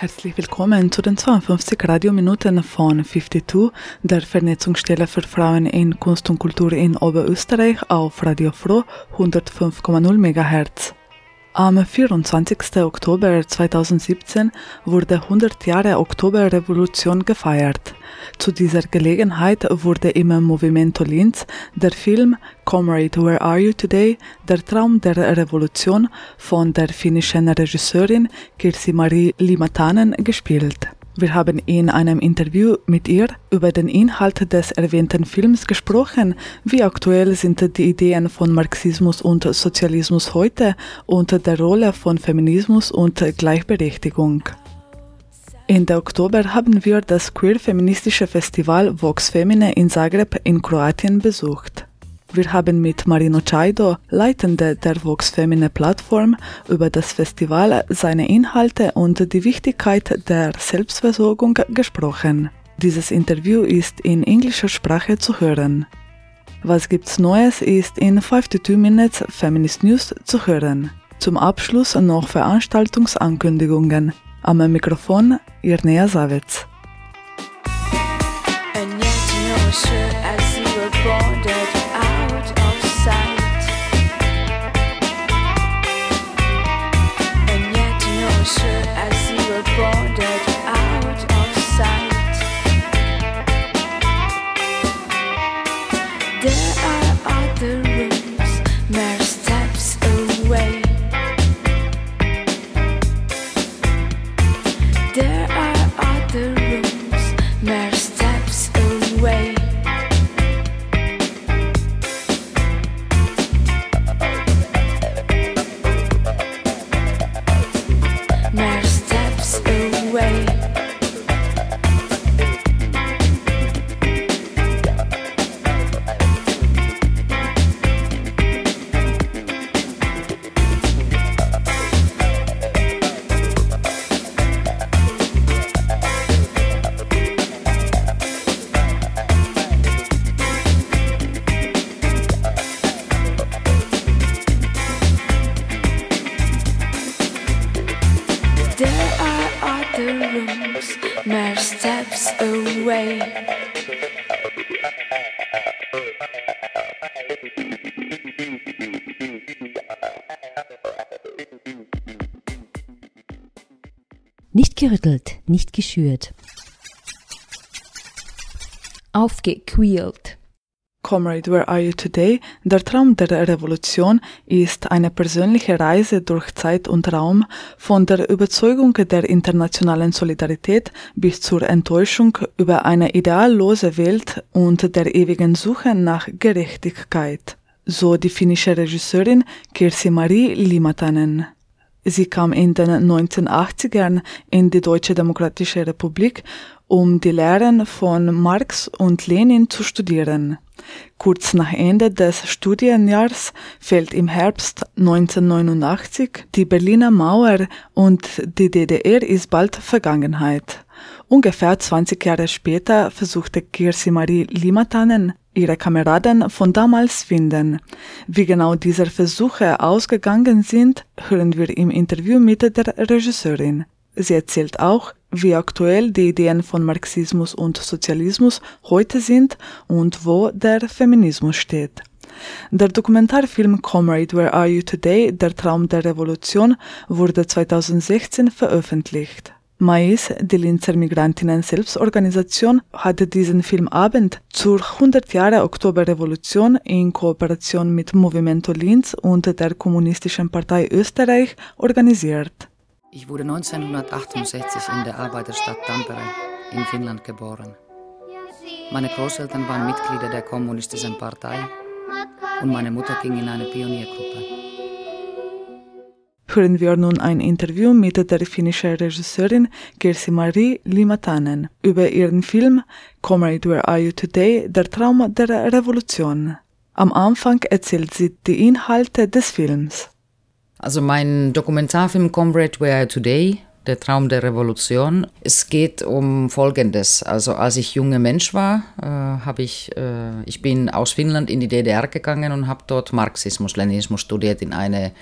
Herzlich willkommen zu den 52 Radiominuten von 52, der Vernetzungsstelle für Frauen in Kunst und Kultur in Oberösterreich auf Radio Froh 105,0 MHz. Am 24. Oktober 2017 wurde 100 Jahre Oktoberrevolution gefeiert. Zu dieser Gelegenheit wurde im Movimento Linz der Film Comrade Where Are You Today? Der Traum der Revolution von der finnischen Regisseurin Kirsi Marie Limatanen gespielt. Wir haben in einem Interview mit ihr über den Inhalt des erwähnten Films gesprochen, wie aktuell sind die Ideen von Marxismus und Sozialismus heute und der Rolle von Feminismus und Gleichberechtigung. Ende Oktober haben wir das queer-feministische Festival Vox Femine in Zagreb in Kroatien besucht. Wir haben mit Marino Chaido, Leitende der Vox Femine Plattform, über das Festival, seine Inhalte und die Wichtigkeit der Selbstversorgung gesprochen. Dieses Interview ist in englischer Sprache zu hören. Was gibt's Neues ist in 52 Minutes Feminist News zu hören. Zum Abschluss noch Veranstaltungsankündigungen. Am Mikrofon Irnea Savitz. Gerüttelt, nicht geschürt. Aufgequält. Comrade, Where Are You Today? Der Traum der Revolution ist eine persönliche Reise durch Zeit und Raum von der Überzeugung der internationalen Solidarität bis zur Enttäuschung über eine ideallose Welt und der ewigen Suche nach Gerechtigkeit. So die finnische Regisseurin Kirsi Marie Limatanen. Sie kam in den 1980ern in die Deutsche Demokratische Republik, um die Lehren von Marx und Lenin zu studieren. Kurz nach Ende des Studienjahrs fällt im Herbst 1989 die Berliner Mauer und die DDR ist bald Vergangenheit. Ungefähr 20 Jahre später versuchte Kirsi Marie Limatanen, ihre Kameraden von damals finden. Wie genau diese Versuche ausgegangen sind, hören wir im Interview mit der Regisseurin. Sie erzählt auch, wie aktuell die Ideen von Marxismus und Sozialismus heute sind und wo der Feminismus steht. Der Dokumentarfilm Comrade Where Are You Today? Der Traum der Revolution wurde 2016 veröffentlicht. Mais, die Linzer Migrantinnen-Selbstorganisation, hatte diesen Filmabend zur 100 Jahre Oktoberrevolution in Kooperation mit Movimento Linz und der Kommunistischen Partei Österreich organisiert. Ich wurde 1968 in der Arbeiterstadt Tampere in Finnland geboren. Meine Großeltern waren Mitglieder der Kommunistischen Partei und meine Mutter ging in eine Pioniergruppe. Hören wir nun ein Interview mit der finnischen Regisseurin Kirsi-Marie Limatanen über ihren Film Comrade Where Are You Today? Der Traum der Revolution. Am Anfang erzählt sie die Inhalte des Films. Also mein Dokumentarfilm Comrade Where Are You Today? Der Traum der Revolution. Es geht um Folgendes. Also als ich junger Mensch war, äh, habe ich, äh, ich bin aus Finnland in die DDR gegangen und habe dort Marxismus, Leninismus studiert in eine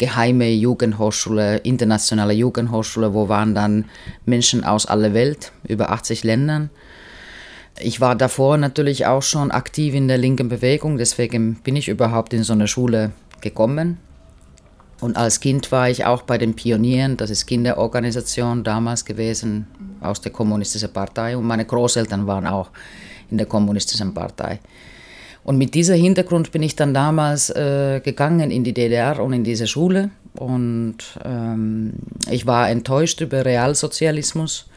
geheime Jugendhochschule, internationale Jugendhochschule, wo waren dann Menschen aus aller Welt, über 80 Ländern. Ich war davor natürlich auch schon aktiv in der linken Bewegung, deswegen bin ich überhaupt in so eine Schule gekommen. Und als Kind war ich auch bei den Pionieren, das ist Kinderorganisation damals gewesen, aus der kommunistischen Partei. Und meine Großeltern waren auch in der kommunistischen Partei. Und mit diesem Hintergrund bin ich dann damals äh, gegangen in die DDR und in diese Schule. Und ähm, ich war enttäuscht über Realsozialismus.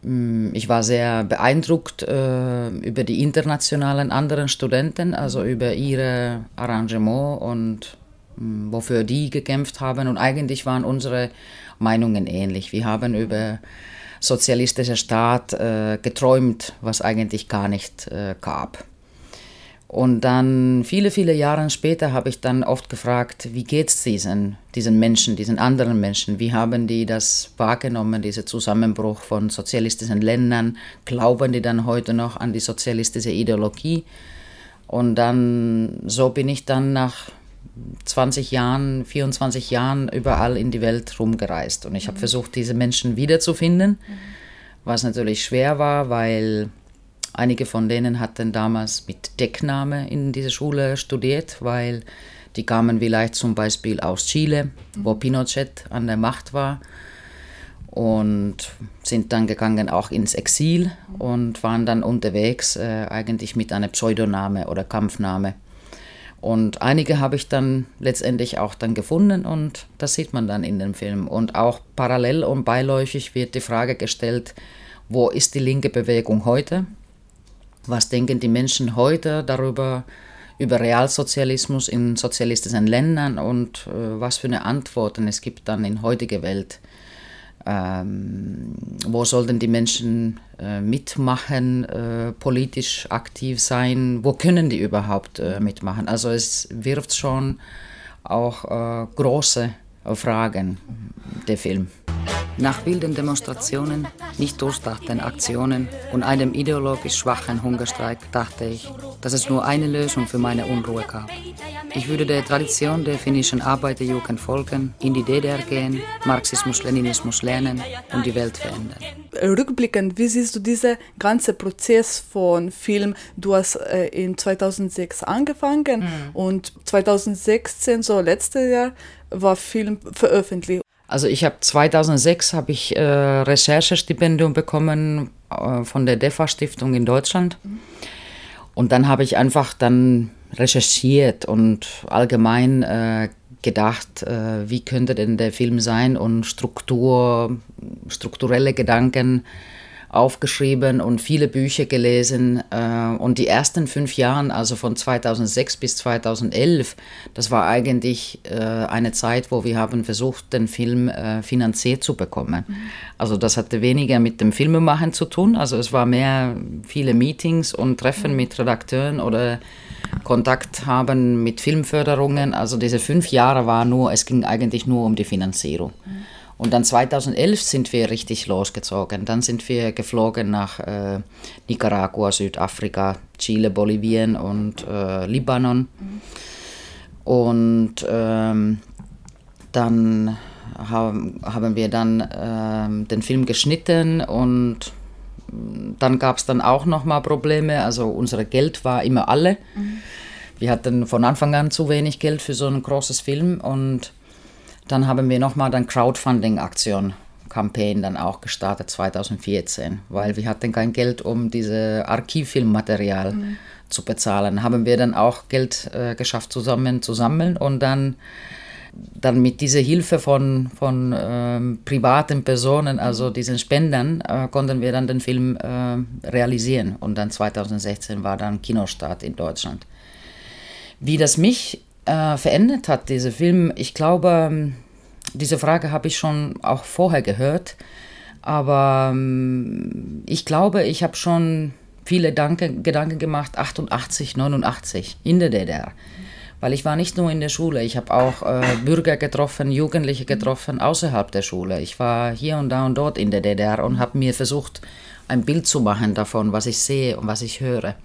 Mm, ich war sehr beeindruckt äh, über die internationalen anderen Studenten, also über ihre Arrangement und äh, wofür die gekämpft haben. Und eigentlich waren unsere Meinungen ähnlich. Wir haben über sozialistischer Staat äh, geträumt, was eigentlich gar nicht äh, gab. Und dann viele, viele Jahre später habe ich dann oft gefragt, wie geht es diesen, diesen Menschen, diesen anderen Menschen? Wie haben die das wahrgenommen, dieser Zusammenbruch von sozialistischen Ländern? Glauben die dann heute noch an die sozialistische Ideologie? Und dann, so bin ich dann nach 20 Jahren, 24 Jahren überall in die Welt rumgereist. Und ich habe mhm. versucht, diese Menschen wiederzufinden, mhm. was natürlich schwer war, weil Einige von denen hatten damals mit Deckname in dieser Schule studiert, weil die kamen vielleicht zum Beispiel aus Chile, wo mhm. Pinochet an der Macht war und sind dann gegangen auch ins Exil und waren dann unterwegs äh, eigentlich mit einem Pseudoname oder Kampfname. Und einige habe ich dann letztendlich auch dann gefunden und das sieht man dann in dem Film. Und auch parallel und beiläufig wird die Frage gestellt, wo ist die linke Bewegung heute? Was denken die Menschen heute darüber, über Realsozialismus in sozialistischen Ländern und äh, was für eine Antworten es gibt dann in heutiger Welt? Ähm, wo sollten die Menschen äh, mitmachen, äh, politisch aktiv sein? Wo können die überhaupt äh, mitmachen? Also es wirft schon auch äh, große Fragen, der Film. Nach wilden Demonstrationen, nicht durchdachten Aktionen und einem ideologisch schwachen Hungerstreik dachte ich, dass es nur eine Lösung für meine Unruhe gab. Ich würde der Tradition der finnischen Arbeiterjugend folgen, in die DDR gehen, Marxismus, Leninismus lernen und die Welt verändern. Rückblickend, wie siehst du diesen ganzen Prozess von Film? Du hast äh, in 2006 angefangen mhm. und 2016, so letztes Jahr, war Film veröffentlicht. Also ich habe 2006 habe ich äh, Recherchestipendium bekommen äh, von der DEFA Stiftung in Deutschland. Und dann habe ich einfach dann recherchiert und allgemein äh, gedacht, äh, wie könnte denn der Film sein und Struktur, strukturelle Gedanken aufgeschrieben und viele Bücher gelesen. Äh, und die ersten fünf Jahre, also von 2006 bis 2011, das war eigentlich äh, eine Zeit, wo wir haben versucht, den Film äh, finanziert zu bekommen. Mhm. Also das hatte weniger mit dem Filmemachen zu tun. Also es war mehr viele Meetings und Treffen mhm. mit Redakteuren oder Kontakt haben mit Filmförderungen. Also diese fünf Jahre war nur, es ging eigentlich nur um die Finanzierung. Und dann 2011 sind wir richtig losgezogen. Dann sind wir geflogen nach äh, Nicaragua, Südafrika, Chile, Bolivien und äh, Libanon. Mhm. Und ähm, dann haben, haben wir dann ähm, den Film geschnitten und dann gab es dann auch nochmal Probleme. Also unser Geld war immer alle. Mhm. Wir hatten von Anfang an zu wenig Geld für so ein großes Film und dann haben wir nochmal dann Crowdfunding-Aktion, Campaign dann auch gestartet 2014, weil wir hatten kein Geld, um diese Archivfilmmaterial mhm. zu bezahlen. Haben wir dann auch Geld äh, geschafft zusammen zu sammeln und dann dann mit dieser Hilfe von, von ähm, privaten Personen, also diesen Spendern, äh, konnten wir dann den Film äh, realisieren. Und dann 2016 war dann Kinostart in Deutschland. Wie das mich äh, verändert hat, dieser Film, ich glaube, diese Frage habe ich schon auch vorher gehört, aber ähm, ich glaube, ich habe schon viele Danke, Gedanken gemacht, 88, 89 in der DDR. Weil ich war nicht nur in der Schule, ich habe auch äh, Bürger getroffen, Jugendliche getroffen außerhalb der Schule. Ich war hier und da und dort in der DDR und habe mir versucht, ein Bild zu machen davon, was ich sehe und was ich höre.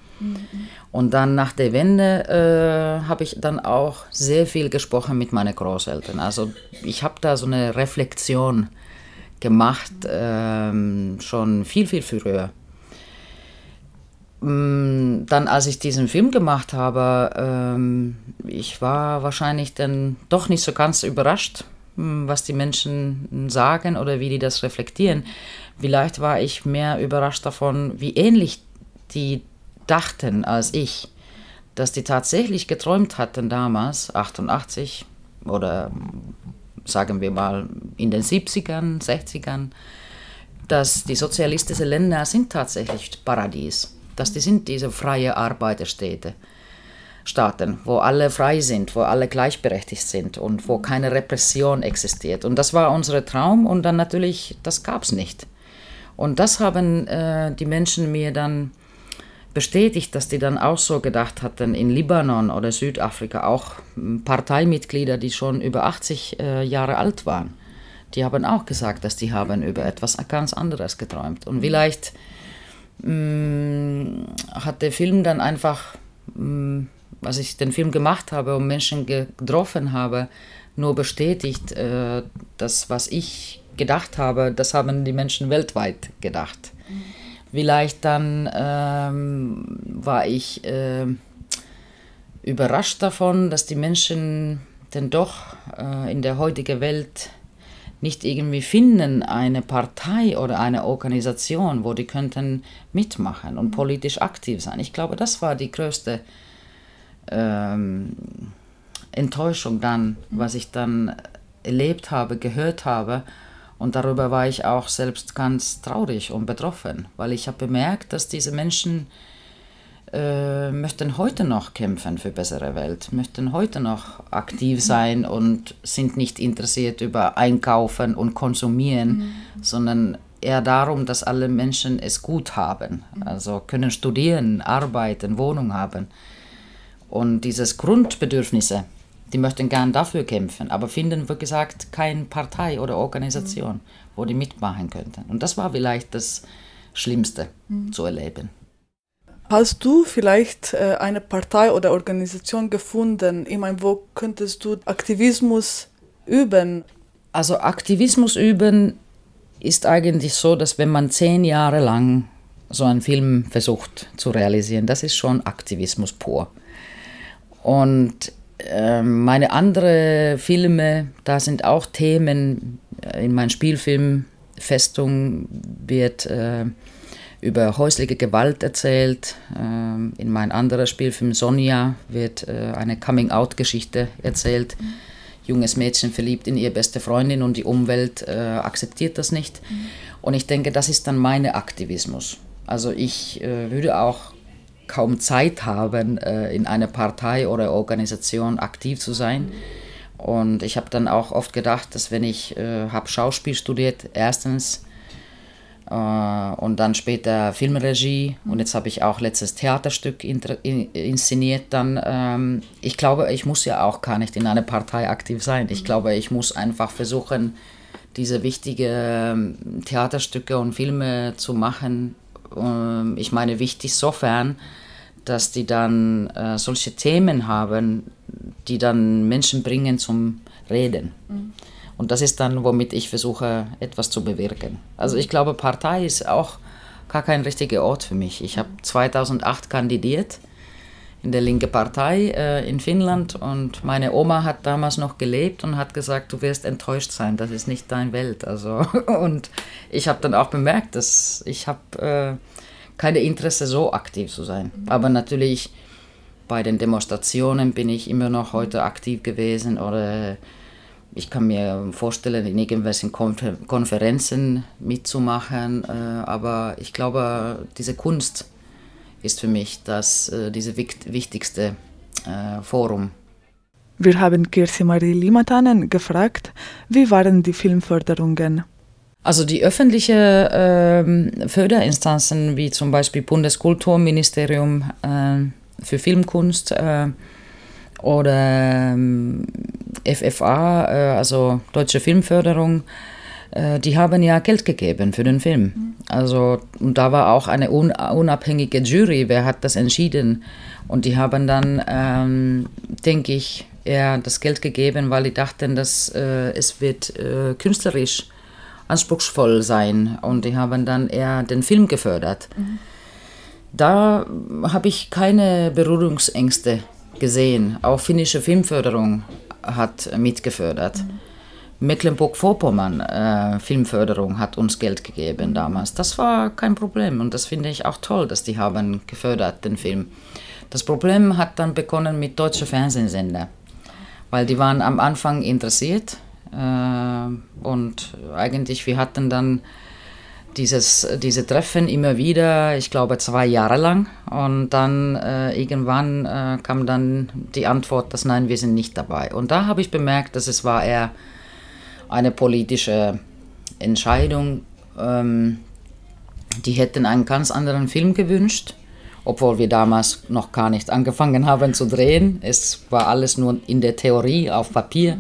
Und dann nach der Wende äh, habe ich dann auch sehr viel gesprochen mit meinen Großeltern. Also ich habe da so eine Reflexion gemacht, ähm, schon viel, viel früher. Mm, Dann, als ich diesen Film gemacht habe, ähm, ich war wahrscheinlich dann doch nicht so ganz überrascht, mm, was die Menschen sagen oder wie die das reflektieren. Vielleicht war ich mehr überrascht davon, wie ähnlich die dachten als ich, dass die tatsächlich geträumt hatten damals, 88 oder sagen wir mal in den 70ern, 60ern, dass die sozialistischen Länder sind tatsächlich Paradies, dass die sind diese freie Arbeiterstädte. Staaten, wo alle frei sind, wo alle gleichberechtigt sind und wo keine Repression existiert. Und das war unser Traum und dann natürlich, das gab es nicht. Und das haben äh, die Menschen mir dann bestätigt, dass die dann auch so gedacht hatten, in Libanon oder Südafrika auch Parteimitglieder, die schon über 80 äh, Jahre alt waren, die haben auch gesagt, dass die haben über etwas ganz anderes geträumt. Und vielleicht mh, hat der Film dann einfach, mh, als ich den Film gemacht habe und Menschen ge- getroffen habe, nur bestätigt, äh, das, was ich gedacht habe, das haben die Menschen weltweit gedacht. Vielleicht dann ähm, war ich äh, überrascht davon, dass die Menschen denn doch äh, in der heutigen Welt nicht irgendwie finden, eine Partei oder eine Organisation, wo die könnten mitmachen und politisch aktiv sein. Ich glaube, das war die größte ähm, Enttäuschung dann, was ich dann erlebt habe, gehört habe. Und darüber war ich auch selbst ganz traurig und betroffen, weil ich habe bemerkt, dass diese Menschen äh, möchten heute noch kämpfen für bessere Welt, möchten heute noch aktiv sein und sind nicht interessiert über Einkaufen und Konsumieren, sondern eher darum, dass alle Menschen es gut haben, also können studieren, arbeiten, Wohnung haben. Und dieses Grundbedürfnisse, die möchten gern dafür kämpfen, aber finden, wie gesagt, keine Partei oder Organisation, wo die mitmachen könnten. Und das war vielleicht das Schlimmste zu erleben. Hast du vielleicht äh, eine Partei oder Organisation gefunden? Ich meine, wo könntest du Aktivismus üben? Also Aktivismus üben ist eigentlich so, dass wenn man zehn Jahre lang so einen Film versucht zu realisieren, das ist schon Aktivismus pur. Und meine anderen Filme, da sind auch Themen. In meinem Spielfilm Festung wird äh, über häusliche Gewalt erzählt. Ähm, in meinem anderen Spielfilm Sonja wird äh, eine Coming-out-Geschichte erzählt. Junges Mädchen verliebt in ihre beste Freundin und die Umwelt äh, akzeptiert das nicht. Und ich denke, das ist dann mein Aktivismus. Also ich äh, würde auch kaum Zeit haben, äh, in einer Partei oder Organisation aktiv zu sein. Und ich habe dann auch oft gedacht, dass wenn ich äh, habe Schauspiel studiert, erstens äh, und dann später Filmregie und jetzt habe ich auch letztes Theaterstück inter- in, inszeniert, dann ähm, ich glaube, ich muss ja auch gar nicht in einer Partei aktiv sein. Ich glaube, ich muss einfach versuchen, diese wichtigen Theaterstücke und Filme zu machen. Ähm, ich meine, wichtig sofern, dass die dann äh, solche Themen haben, die dann Menschen bringen zum Reden. Und das ist dann, womit ich versuche, etwas zu bewirken. Also ich glaube, Partei ist auch gar kein richtiger Ort für mich. Ich habe 2008 kandidiert in der linke Partei äh, in Finnland und meine Oma hat damals noch gelebt und hat gesagt, du wirst enttäuscht sein, das ist nicht dein Welt. Also und ich habe dann auch bemerkt, dass ich habe äh, keine Interesse so aktiv zu sein. Aber natürlich bei den Demonstrationen bin ich immer noch heute aktiv gewesen oder ich kann mir vorstellen, in irgendwelchen Konfer Konferenzen mitzumachen, äh, aber ich glaube, diese Kunst ist für mich das äh, diese wicht wichtigste äh, Forum. Wir haben Kirsi Marie Limatanen gefragt, wie waren die Filmförderungen? Also die öffentlichen äh, Förderinstanzen wie zum Beispiel Bundeskulturministerium äh, für Filmkunst äh, oder FFA, äh, also Deutsche Filmförderung, äh, die haben ja Geld gegeben für den Film. Also und da war auch eine un unabhängige Jury, wer hat das entschieden? Und die haben dann, ähm, denke ich, eher das Geld gegeben, weil die dachten, dass äh, es wird äh, künstlerisch anspruchsvoll sein und die haben dann eher den Film gefördert. Mhm. Da habe ich keine Berührungsängste gesehen. Auch finnische Filmförderung hat mitgefördert. Mhm. Mecklenburg-Vorpommern äh, Filmförderung hat uns Geld gegeben damals. Das war kein Problem und das finde ich auch toll, dass die haben gefördert den Film. Das Problem hat dann begonnen mit deutschen Fernsehsender, weil die waren am Anfang interessiert äh, und eigentlich wir hatten dann dieses, diese Treffen immer wieder, ich glaube zwei Jahre lang. Und dann äh, irgendwann äh, kam dann die Antwort, dass nein, wir sind nicht dabei. Und da habe ich bemerkt, dass es war eher eine politische Entscheidung. Ähm, die hätten einen ganz anderen Film gewünscht, obwohl wir damals noch gar nicht angefangen haben zu drehen. Es war alles nur in der Theorie auf Papier.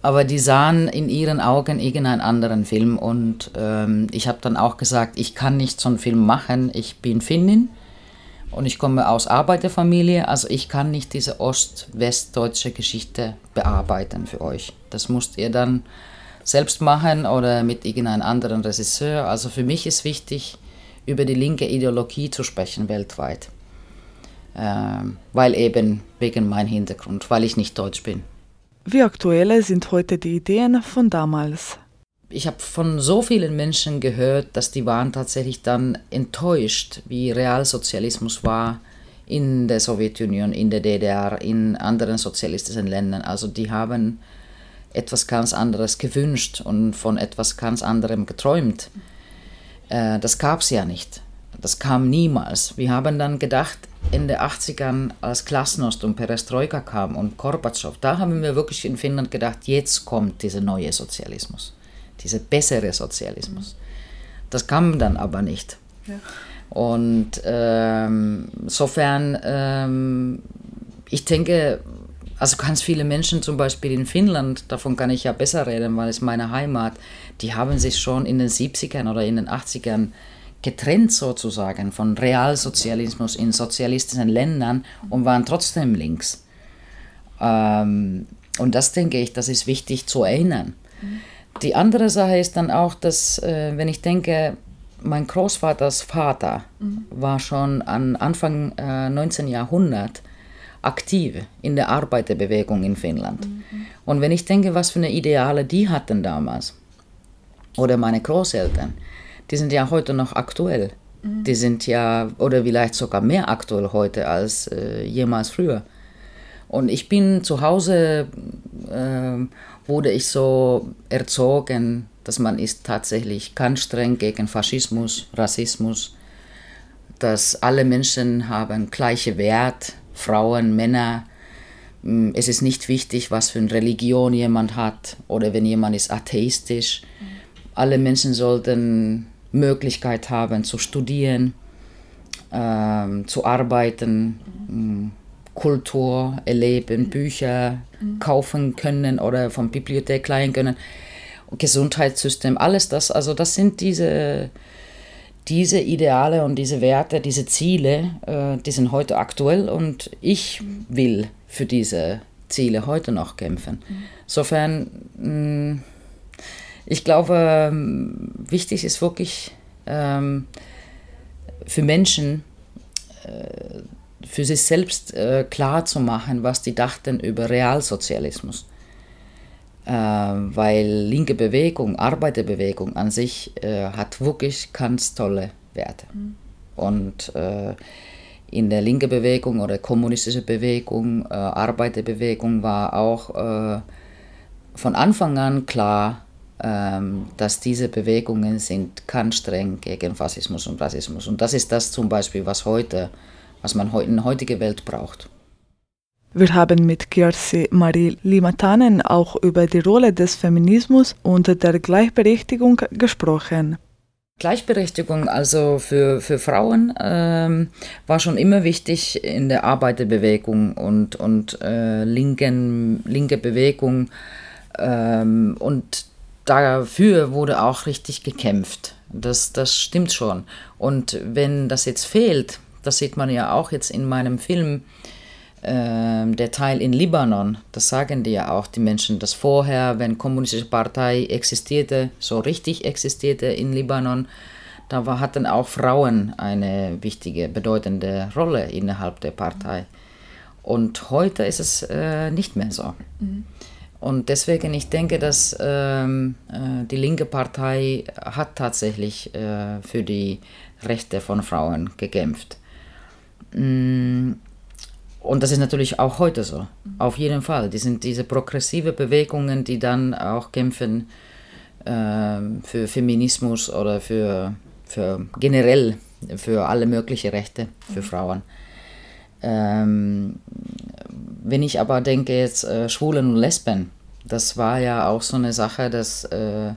Aber die sahen in ihren Augen irgendeinen anderen Film und ähm, ich habe dann auch gesagt, ich kann nicht so einen Film machen. Ich bin Finnin und ich komme aus Arbeiterfamilie, also ich kann nicht diese ost-westdeutsche Geschichte bearbeiten für euch. Das müsst ihr dann selbst machen oder mit irgendeinem anderen Regisseur. Also für mich ist wichtig, über die linke Ideologie zu sprechen weltweit. Ähm, weil eben wegen meinem Hintergrund, weil ich nicht deutsch bin. Wie aktuell sind heute die Ideen von damals? Ich habe von so vielen Menschen gehört, dass die waren tatsächlich dann enttäuscht, wie Realsozialismus war in der Sowjetunion, in der DDR, in anderen sozialistischen Ländern. Also die haben etwas ganz anderes gewünscht und von etwas ganz anderem geträumt. Äh, das gab es ja nicht. Das kam niemals. Wir haben dann gedacht, in den 80ern, als Klasnost und Perestroika kam und Gorbatschow, da haben wir wirklich in Finnland gedacht, jetzt kommt dieser neue Sozialismus dieser bessere Sozialismus. Das kam dann aber nicht. Ja. Und ähm, insofern, ähm, ich denke, also ganz viele Menschen zum Beispiel in Finnland, davon kann ich ja besser reden, weil es meine Heimat, die haben sich schon in den 70ern oder in den 80ern getrennt sozusagen von Realsozialismus in sozialistischen Ländern und waren trotzdem links. Ähm, und das denke ich, das ist wichtig zu erinnern. Mhm. Die andere Sache ist dann auch, dass, äh, wenn ich denke, mein Großvaters Vater mhm. war schon an Anfang äh, 19. Jahrhundert aktiv in der Arbeiterbewegung in Finnland. Mhm. Und wenn ich denke, was für eine Ideale die hatten damals, oder meine Großeltern, die sind ja heute noch aktuell. Mhm. Die sind ja, oder vielleicht sogar mehr aktuell heute als äh, jemals früher. Und ich bin zu Hause äh, wurde ich so erzogen, dass man ist tatsächlich ganz streng gegen Faschismus, Rassismus, dass alle Menschen haben gleiche Wert, Frauen, Männer. Mm, es ist nicht wichtig, was für eine Religion jemand hat oder wenn jemand ist atheistisch. Alle Menschen sollten Möglichkeit haben zu studieren, äh, zu arbeiten. Mhm Kultur erleben, Bücher mhm. kaufen können oder von Bibliothek leihen können, Gesundheitssystem, alles das. Also das sind diese, diese Ideale und diese Werte, diese Ziele, äh, die sind heute aktuell und ich will für diese Ziele heute noch kämpfen. Mhm. Insofern, mh, mm, ich glaube, wichtig ist wirklich ähm, für Menschen, äh, für sich selbst äh, klar zu machen, was die dachten über Realsozialismus. Äh, weil linke Bewegung, Arbeiterbewegung an sich äh, hat wirklich ganz tolle Werte. Mhm. Und äh, in der linken Bewegung oder kommunistische Bewegung, äh, Arbeiterbewegung war auch äh, von Anfang an klar, ähm, dass diese Bewegungen sind ganz streng gegen Faschismus und Rassismus. Und das ist das zum Beispiel, was heute was man in der heutigen Welt braucht. Wir haben mit Kirsi Marie Limatanen auch über die Rolle des Feminismus und der Gleichberechtigung gesprochen. Gleichberechtigung also für, für Frauen ähm, war schon immer wichtig in der Arbeiterbewegung und, und äh, linken, linke Bewegung. Ähm, und dafür wurde auch richtig gekämpft. Das, das stimmt schon. Und wenn das jetzt fehlt, das sieht man ja auch jetzt in meinem Film, äh, der Teil in Libanon, das sagen die ja auch, die Menschen, dass vorher, wenn kommunistische Partei existierte, so richtig existierte in Libanon, da war, hatten auch Frauen eine wichtige, bedeutende Rolle innerhalb der Partei. Und heute ist es äh, nicht mehr so. Mhm. Und deswegen, ich denke, dass ähm, äh, die linke Partei hat tatsächlich äh, für die Rechte von Frauen gekämpft. Mm, und das ist natürlich auch heute so, auf jeden Fall. Die sind diese progressive Bewegungen, die dann auch kämpfen äh, für Feminismus oder für, für generell für alle möglichen Rechte für Frauen. Ähm, wenn ich aber denke jetzt äh, Schwulen und Lesben, das war ja auch so eine Sache, dass äh,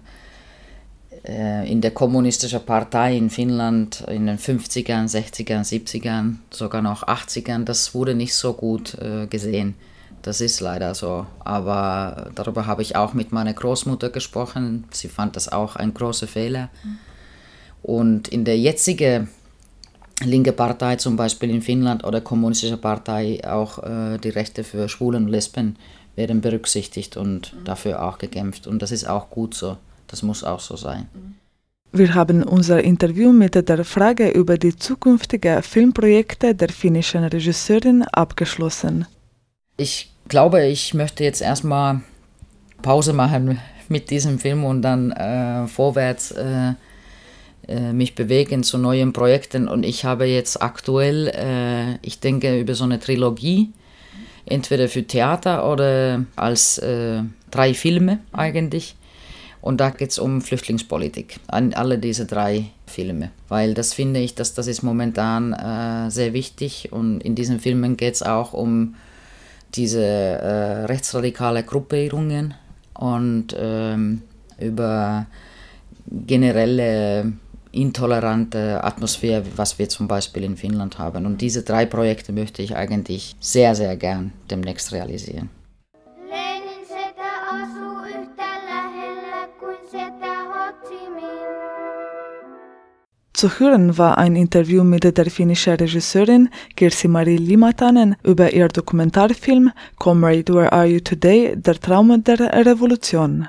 in der kommunistischen Partei in Finnland in den 50ern, 60ern, 70ern, sogar noch 80ern, das wurde nicht so gut äh, gesehen. Das ist leider so. Aber darüber habe ich auch mit meiner Großmutter gesprochen. Sie fand das auch ein großer Fehler. Und in der jetzigen linke Partei, zum Beispiel in Finnland oder kommunistische Partei, auch äh, die Rechte für Schwulen und Lesben werden berücksichtigt und mhm. dafür auch gekämpft. Und das ist auch gut so. Das muss auch so sein. Wir haben unser Interview mit der Frage über die zukünftigen Filmprojekte der finnischen Regisseurin abgeschlossen. Ich glaube, ich möchte jetzt erstmal Pause machen mit diesem Film und dann äh, vorwärts äh, äh, mich bewegen zu neuen Projekten. Und ich habe jetzt aktuell, äh, ich denke, über so eine Trilogie, entweder für Theater oder als äh, drei Filme eigentlich und da geht es um Flüchtlingspolitik, an alle diese drei Filme. Weil das finde ich, dass das ist momentan äh, sehr wichtig. Und in diesen Filmen geht es auch um diese äh, rechtsradikale Gruppierungen und ähm, über generelle intolerante Atmosphäre, was wir zum Beispiel in Finnland haben. Und diese drei Projekte möchte ich eigentlich sehr, sehr gern demnächst realisieren. Zu hören war ein Interview mit der finnischen Regisseurin Kirsi Marie Limatanen über ihr Dokumentarfilm Comrade Where Are You Today? Der Traum der Revolution.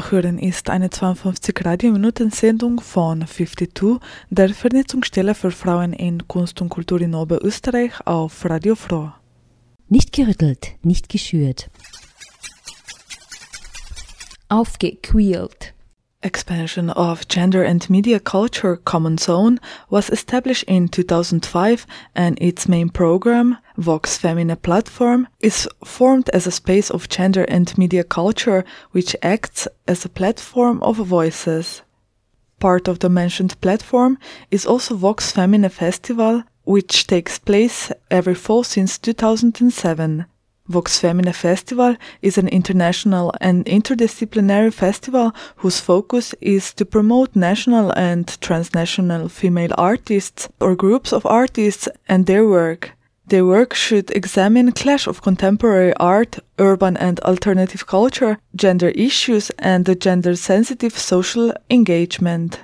Zu hören ist eine 52 Radiominuten-Sendung von 52, der Vernetzungsstelle für Frauen in Kunst und Kultur in Oberösterreich auf Radio Froh. Nicht gerüttelt, nicht geschürt. Aufgequält. Expansion of Gender and Media Culture Common Zone was established in 2005 and its main program, Vox Femina Platform, is formed as a space of gender and media culture which acts as a platform of voices. Part of the mentioned platform is also Vox Femina Festival, which takes place every fall since 2007. Vox Femina Festival is an international and interdisciplinary festival whose focus is to promote national and transnational female artists or groups of artists and their work. Their work should examine clash of contemporary art, urban and alternative culture, gender issues and the gender sensitive social engagement.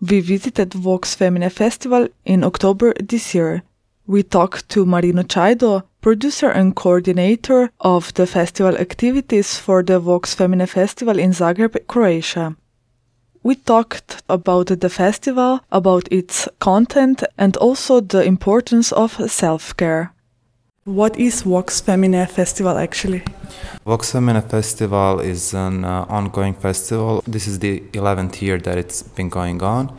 We visited Vox Femina Festival in October this year. We talked to Marino Chaido, producer and coordinator of the festival activities for the Vox Femina Festival in Zagreb, Croatia. We talked about the festival, about its content, and also the importance of self care. What is Vox Femina Festival actually? Vox Femina Festival is an uh, ongoing festival. This is the 11th year that it's been going on,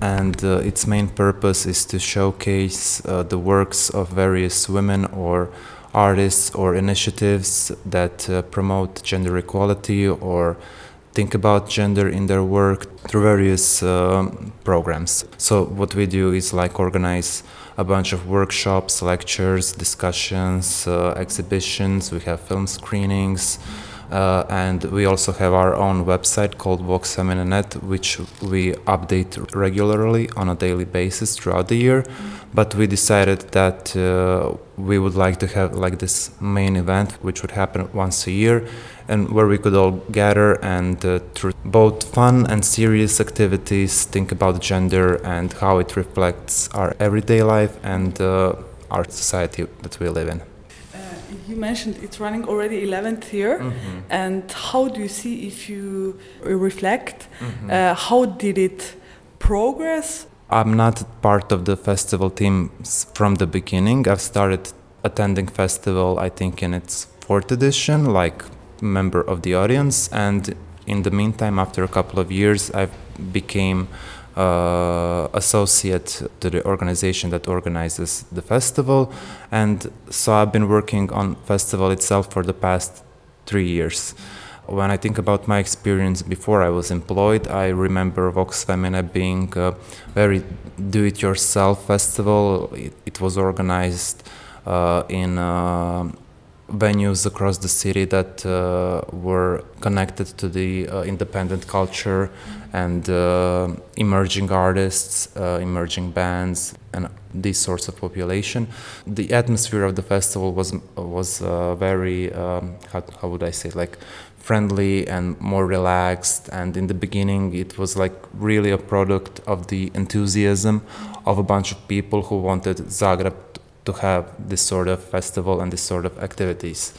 and uh, its main purpose is to showcase uh, the works of various women or artists or initiatives that uh, promote gender equality or think about gender in their work through various um, programs. So what we do is like organize a bunch of workshops, lectures, discussions, uh, exhibitions. We have film screenings, uh, and we also have our own website called Vox which we update regularly on a daily basis throughout the year. But we decided that uh, we would like to have like this main event, which would happen once a year, and where we could all gather and uh, through both fun and serious activities think about gender and how it reflects our everyday life and uh, our society that we live in. You mentioned it's running already 11th year, and how do you see if you reflect uh, how did it progress? I'm not part of the festival team from the beginning. I've started attending festival, I think, in its fourth edition, like member of the audience, and in the meantime, after a couple of years, I became uh, associate to the organization that organizes the festival, and so I've been working on festival itself for the past three years. When I think about my experience before I was employed, I remember Vox Femina being a very do-it-yourself festival. It, it was organized uh, in uh, venues across the city that uh, were connected to the uh, independent culture and uh, emerging artists, uh, emerging bands, and these sorts of population. The atmosphere of the festival was was uh, very um, how, how would I say like friendly and more relaxed. And in the beginning, it was like really a product of the enthusiasm of a bunch of people who wanted Zagreb to have this sort of festival and this sort of activities.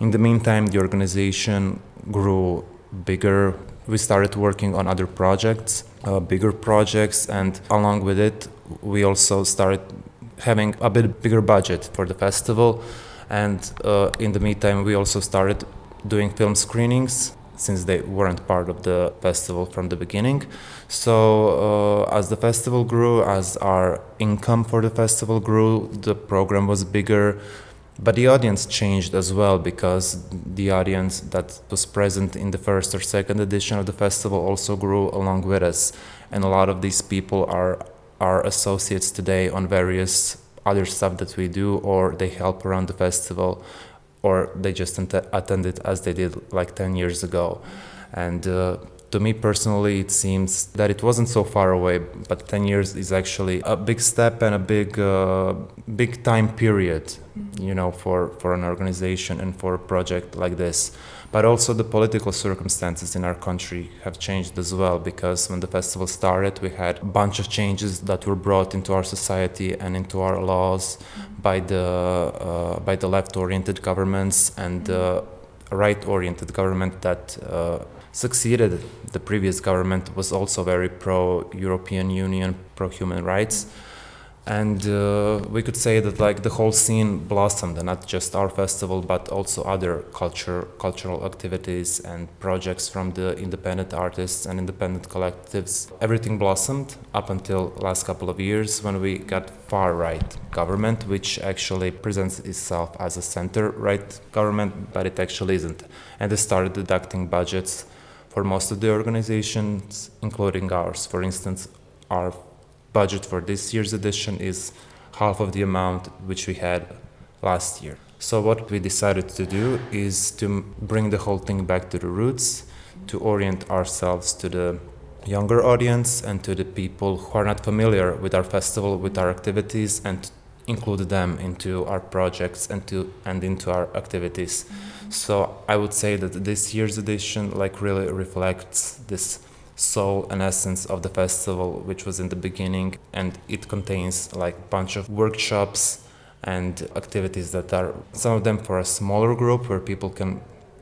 In the meantime, the organization grew bigger. We started working on other projects, uh, bigger projects, and along with it, we also started having a bit bigger budget for the festival. And uh, in the meantime, we also started doing film screenings since they weren't part of the festival from the beginning. So, uh, as the festival grew, as our income for the festival grew, the program was bigger. But the audience changed as well because the audience that was present in the first or second edition of the festival also grew along with us. And a lot of these people are our associates today on various other stuff that we do, or they help around the festival, or they just attend it as they did like 10 years ago. And uh, to me personally, it seems that it wasn't so far away, but 10 years is actually a big step and a big, uh, big time period, you know, for, for an organization and for a project like this. But also the political circumstances in our country have changed as well because when the festival started, we had a bunch of changes that were brought into our society and into our laws by the uh, by the left-oriented governments and the right-oriented government that uh, succeeded. The previous government was also very pro-European Union, pro-human rights. And uh, we could say that like the whole scene blossomed and not just our festival but also other culture cultural activities and projects from the independent artists and independent collectives. Everything blossomed up until last couple of years when we got far right government which actually presents itself as a center right government but it actually isn't. And they started deducting budgets for most of the organizations including ours for instance our budget for this year's edition is half of the amount which we had last year. So what we decided to do is to bring the whole thing back to the roots, to orient ourselves to the younger audience and to the people who are not familiar with our festival, with our activities, and include them into our projects and to and into our activities. So I would say that this year's edition like really reflects this soul and essence of the festival which was in the beginning and it contains like a bunch of workshops and activities that are some of them for a smaller group where people can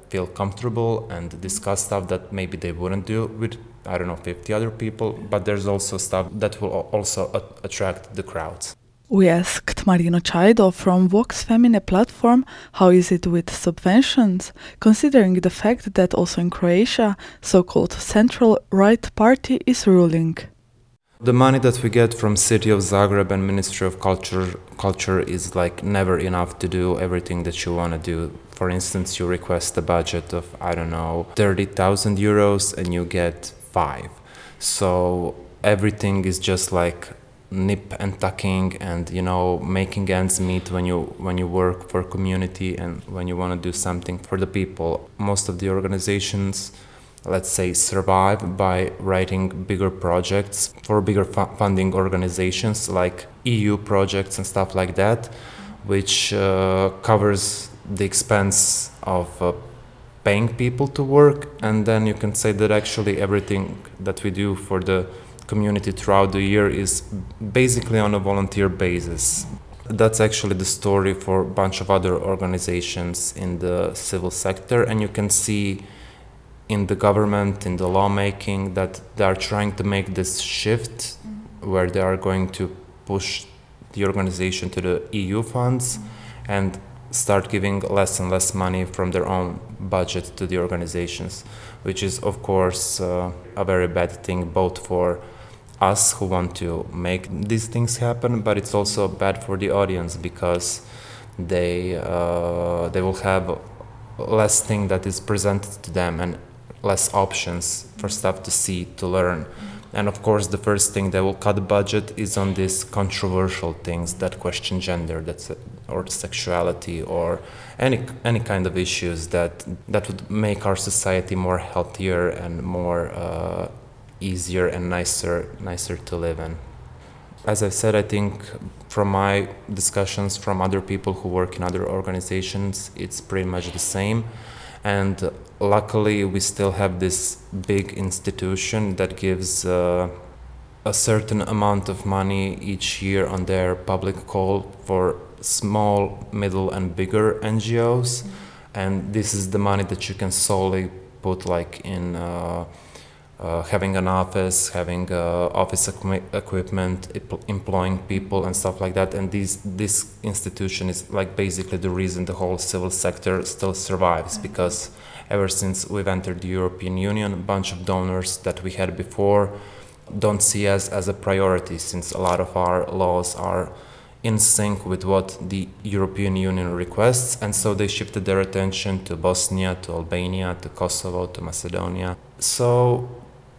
feel comfortable and discuss stuff that maybe they wouldn't do with i don't know 50 other people but there's also stuff that will also attract the crowds we asked Marino Chaido from Vox Femina platform how is it with subventions, considering the fact that also in Croatia, so-called central right party is ruling. The money that we get from City of Zagreb and Ministry of Culture culture is like never enough to do everything that you want to do. For instance, you request a budget of I don't know 30,000 euros and you get 5. So everything is just like nip and tucking and you know making ends meet when you when you work for community and when you want to do something for the people. Most of the organizations let's say survive by writing bigger projects for bigger fu- funding organizations like eu projects and stuff like that which uh, covers the expense of uh, paying people to work. And then you can say that actually everything that we do for the community throughout the year is basically on a volunteer basis. That's actually the story for a bunch of other organizations in the civil sector, and you can see in the government, in the lawmaking, that they are trying to make this shift where they are going to push the organization to the EU funds and start giving less and less money from their own budget to the organizations, which is, of course, uh, a very bad thing both for us who want to make these things happen, but it's also bad for the audience because they uh, they will have less thing that is presented to them and less options for stuff to see to learn. And of course, the first thing they will cut budget is on these controversial things that question gender, that's or sexuality, or any any kind of issues that that would make our society more healthier and more uh, easier and nicer nicer to live in. As I said, I think from my discussions from other people who work in other organizations, it's pretty much the same. And luckily, we still have this big institution that gives uh, a certain amount of money each year on their public call for small, middle, and bigger NGOs. And this is the money that you can solely put like in. Uh, uh, having an office, having uh, office equi- equipment, employing people and stuff like that. And these, this institution is like basically the reason the whole civil sector still survives because ever since we've entered the European Union, a bunch of donors that we had before don't see us as a priority since a lot of our laws are in sync with what the European Union requests, and so they shifted their attention to Bosnia, to Albania, to Kosovo, to Macedonia. So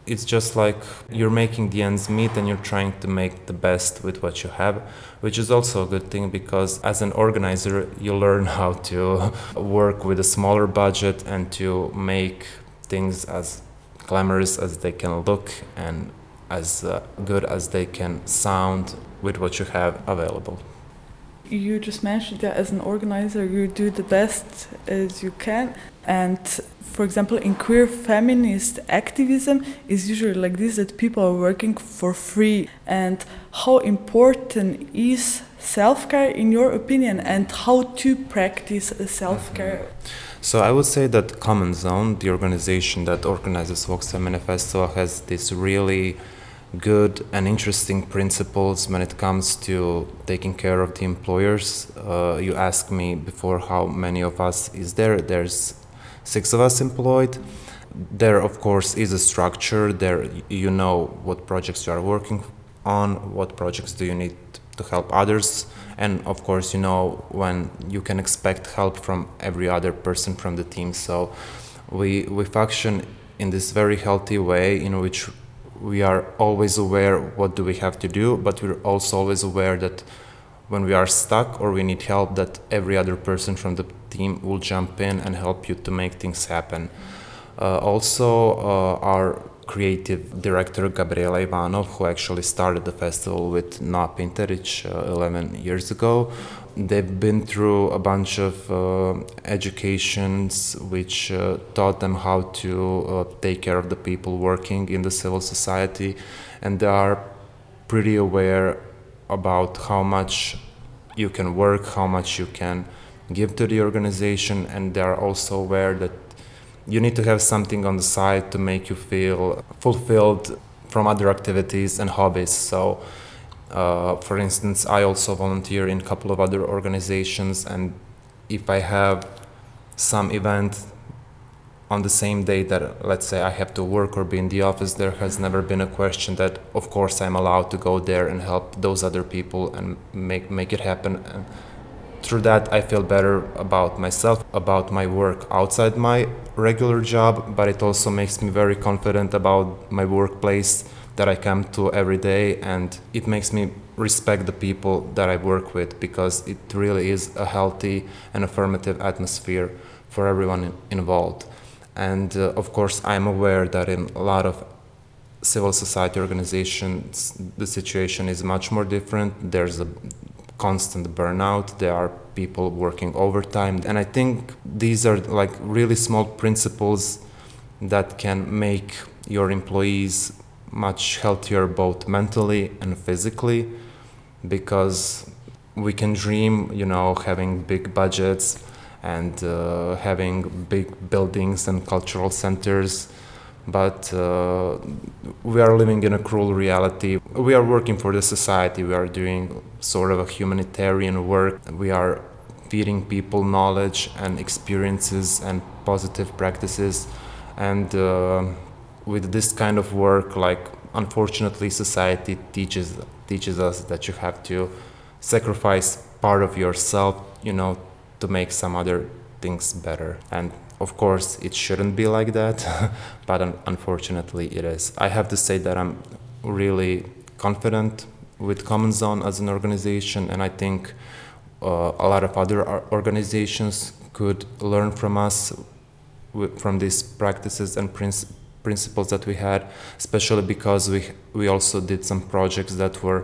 it's just like you're making the ends meet and you're trying to make the best with what you have, which is also a good thing because as an organizer, you learn how to work with a smaller budget and to make things as glamorous as they can look and as uh, good as they can sound with what you have available. You just mentioned that as an organizer, you do the best as you can, and for example, in queer feminist activism is usually like this that people are working for free. And how important is self care in your opinion, and how to practice self care? Mm-hmm. So I would say that Common Zone, the organization that organizes Voxel Manifesto, has this really good and interesting principles when it comes to taking care of the employers. Uh, you asked me before how many of us is there. There's six of us employed. There, of course, is a structure. There, you know what projects you are working on, what projects do you need to help others, and of course, you know when you can expect help from every other person from the team. So, we we function in this very healthy way in which we are always aware what do we have to do, but we're also always aware that when we are stuck or we need help, that every other person from the team will jump in and help you to make things happen. Uh, also, uh, our creative director Gabriela Ivanov, who actually started the festival with Noa Pinteric uh, 11 years ago, they've been through a bunch of uh, educations which uh, taught them how to uh, take care of the people working in the civil society, and they are pretty aware about how much you can work, how much you can give to the organization, and they are also aware that you need to have something on the side to make you feel fulfilled from other activities and hobbies. So, uh, for instance, I also volunteer in a couple of other organizations, and if I have some event on the same day that let's say I have to work or be in the office, there has never been a question that of course I'm allowed to go there and help those other people and make make it happen. And through that I feel better about myself, about my work outside my regular job, but it also makes me very confident about my workplace that I come to every day and it makes me respect the people that I work with because it really is a healthy and affirmative atmosphere for everyone involved. And uh, of course, I'm aware that in a lot of civil society organizations, the situation is much more different. There's a constant burnout. There are people working overtime. And I think these are like really small principles that can make your employees much healthier both mentally and physically because we can dream, you know, having big budgets and uh, having big buildings and cultural centers. But uh, we are living in a cruel reality. We are working for the society. We are doing sort of a humanitarian work. We are feeding people knowledge and experiences and positive practices. And uh, with this kind of work, like unfortunately, society teaches teaches us that you have to sacrifice part of yourself, you know, to make some other things better. And of course, it shouldn't be like that, but un- unfortunately, it is. I have to say that I'm really confident with Common Zone as an organization, and I think uh, a lot of other organizations could learn from us from these practices and princi- principles that we had, especially because we we also did some projects that were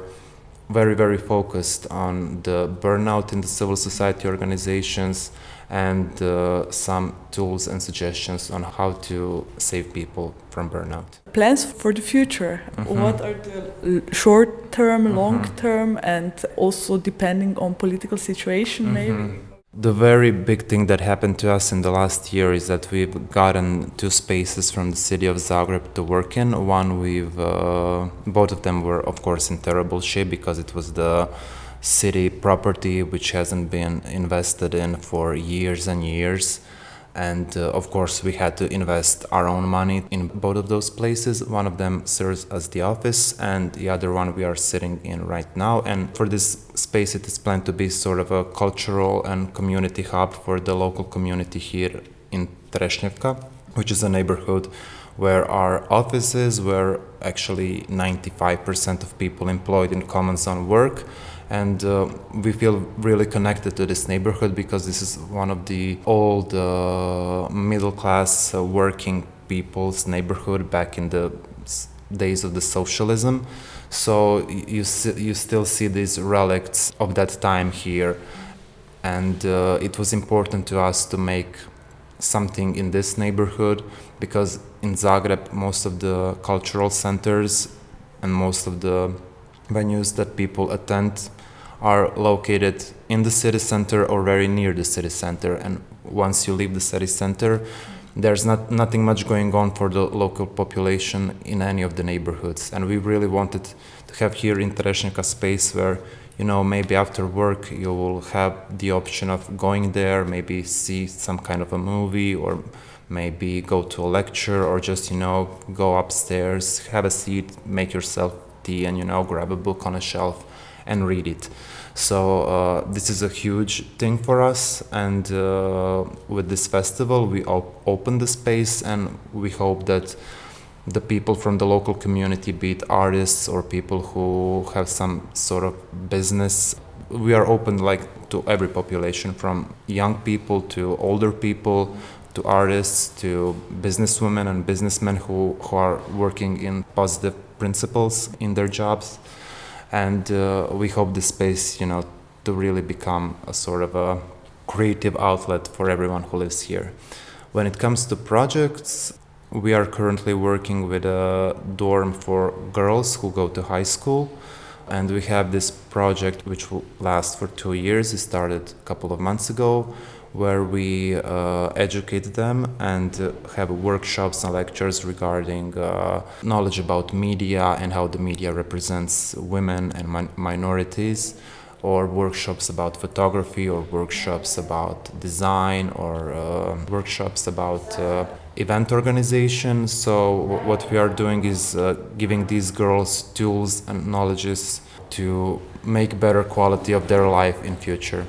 very very focused on the burnout in the civil society organizations and uh, some tools and suggestions on how to save people from burnout. Plans for the future. What are the short term, long term, and also depending on political situation, maybe? The very big thing that happened to us in the last year is that we've gotten two spaces from the city of Zagreb to work in. One we've, uh, both of them were, of course, in terrible shape because it was the city property which hasn't been invested in for years and years. And uh, of course, we had to invest our own money in both of those places. One of them serves as the office, and the other one we are sitting in right now. And for this space, it is planned to be sort of a cultural and community hub for the local community here in Tereshnevka, which is a neighborhood where our offices, where actually 95% of people employed in Common Zone work and uh, we feel really connected to this neighborhood because this is one of the old uh, middle class uh, working people's neighborhood back in the days of the socialism. So you you still see these relics of that time here. And uh, it was important to us to make something in this neighborhood because in Zagreb most of the cultural centers and most of the venues that people attend are located in the city center or very near the city center. And once you leave the city center there's not nothing much going on for the local population in any of the neighborhoods. And we really wanted to have here in Tereshnivka space where you know maybe after work you will have the option of going there maybe see some kind of a movie or maybe go to a lecture or just you know go upstairs have a seat make yourself tea and you know grab a book on a shelf and read it. So uh, this is a huge thing for us and uh, with this festival we op- open the space and we hope that the people from the local community be it artists or people who have some sort of business we are open like to every population from young people to older people to artists to businesswomen and businessmen who, who are working in positive principles in their jobs. And uh, we hope this space you know to really become a sort of a creative outlet for everyone who lives here. When it comes to projects we are currently working with a dorm for girls who go to high school. And we have this project which will last for two years. It started a couple of months ago where we uh, educate them and have workshops and lectures regarding uh, knowledge about media and how the media represents women and min- minorities or workshops about photography or workshops about design or uh, workshops about uh, event organization. So w- what we are doing is uh, giving these girls tools and knowledges to make better quality of their life in future.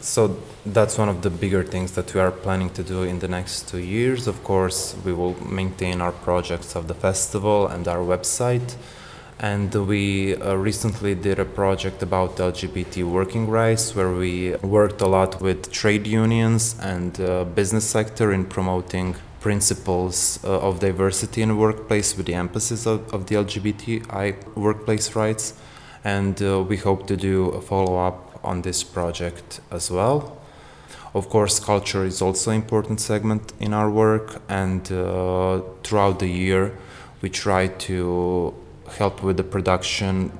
So that's one of the bigger things that we are planning to do in the next two years. Of course, we will maintain our projects of the festival and our website. And we uh, recently did a project about LGBT working rights where we worked a lot with trade unions and uh, business sector in promoting principles uh, of diversity in workplace with the emphasis of, of the LGBTI workplace rights. And uh, we hope to do a follow up on this project as well. Of course, culture is also an important segment in our work, and uh, throughout the year, we try to help with the production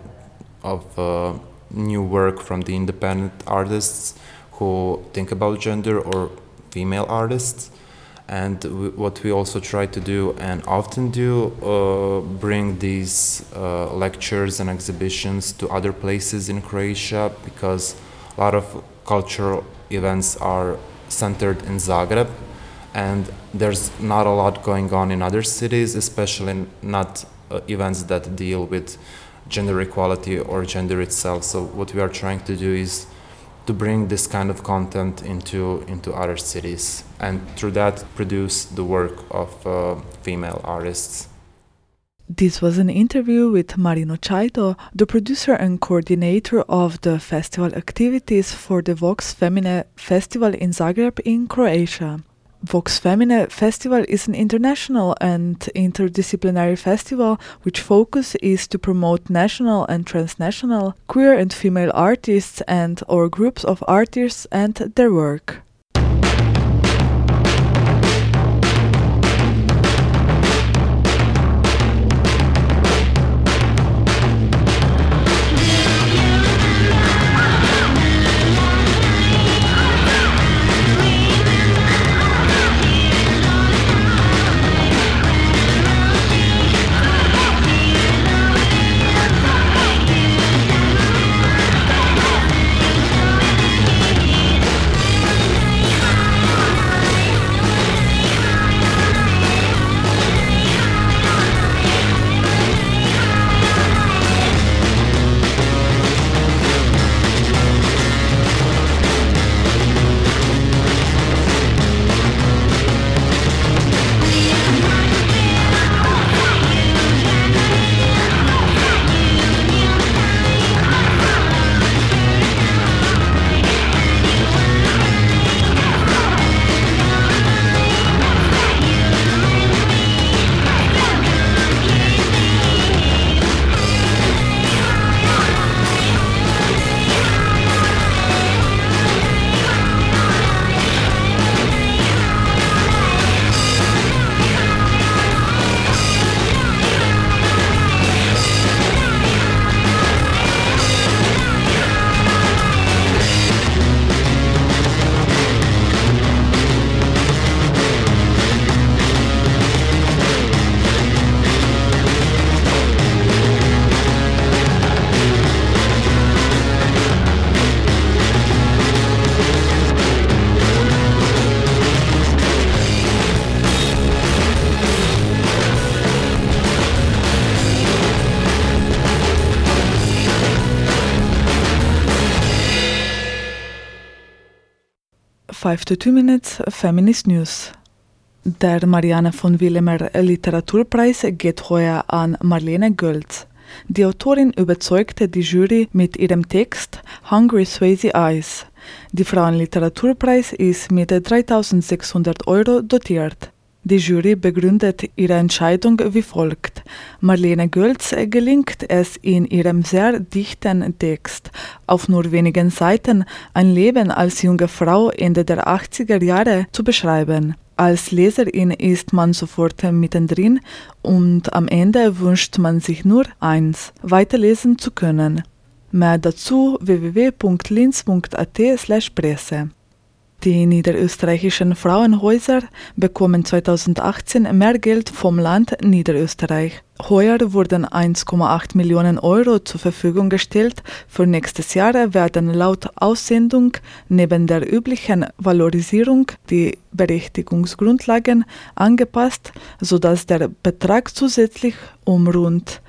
of uh, new work from the independent artists who think about gender or female artists. And what we also try to do and often do, uh, bring these uh, lectures and exhibitions to other places in Croatia because a lot of cultural events are centered in Zagreb, and there's not a lot going on in other cities, especially not uh, events that deal with gender equality or gender itself. So what we are trying to do is to bring this kind of content into into other cities, and through that produce the work of uh, female artists. This was an interview with Marino Chaito, the producer and coordinator of the festival activities for the Vox Femine Festival in Zagreb in Croatia. Vox Femine Festival is an international and interdisciplinary festival which focus is to promote national and transnational queer and female artists and or groups of artists and their work. Five to Two Minutes Feminist News. Der Marianne von Willemer Literaturpreis geht heuer an Marlene Gölz. Die Autorin überzeugte die Jury mit ihrem Text Hungry Swayze Eyes. Die Frauenliteraturpreis ist mit 3600 Euro dotiert. Die Jury begründet ihre Entscheidung wie folgt. Marlene Gölz gelingt es in ihrem sehr dichten Text, auf nur wenigen Seiten ein Leben als junge Frau Ende der 80er Jahre zu beschreiben. Als Leserin ist man sofort mittendrin und am Ende wünscht man sich nur eins, weiterlesen zu können. Mehr dazu www.linz.at/presse. Die niederösterreichischen Frauenhäuser bekommen 2018 mehr Geld vom Land Niederösterreich. Heuer wurden 1,8 Millionen Euro zur Verfügung gestellt. Für nächstes Jahr werden laut Aussendung neben der üblichen Valorisierung die Berechtigungsgrundlagen angepasst, sodass der Betrag zusätzlich um rund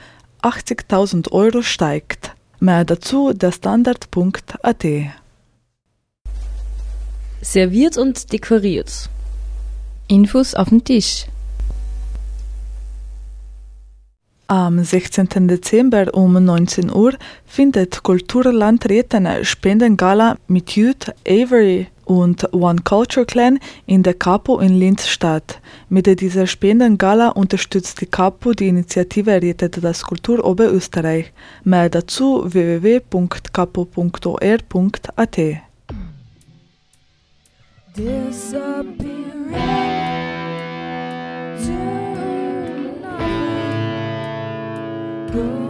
80.000 Euro steigt. Mehr dazu der Standard.at. Serviert und dekoriert. Infos auf dem Tisch. Am 16. Dezember um 19 Uhr findet Kulturlandrätin Spendengala mit Youth, Avery und One Culture Clan in der Capo in Linz statt. Mit dieser Spendengala unterstützt die Capo die Initiative Rettet das Kultur Oberösterreich. Mehr dazu www.capo.or.at. disappearing to nothing. Go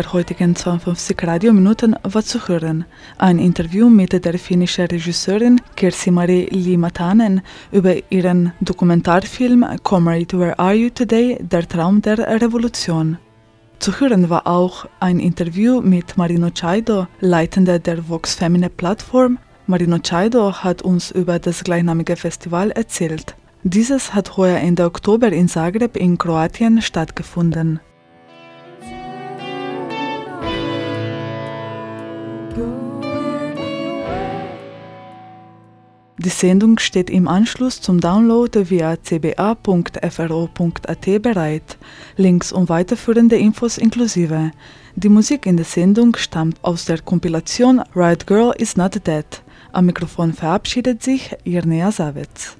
der heutigen 52 Radiominuten war zu hören ein Interview mit der finnischen Regisseurin Kirsi-Marie Limatanen über ihren Dokumentarfilm Comrade Where Are You Today? Der Traum der Revolution. Zu hören war auch ein Interview mit Marino Chaido, Leitender der Vox Femine Plattform. Marino Chaido hat uns über das gleichnamige Festival erzählt. Dieses hat heuer Ende Oktober in Zagreb in Kroatien stattgefunden. Die Sendung steht im Anschluss zum Download via cba.fro.at bereit. Links und weiterführende Infos inklusive. Die Musik in der Sendung stammt aus der Kompilation Right Girl is Not Dead. Am Mikrofon verabschiedet sich Irnea Savitz.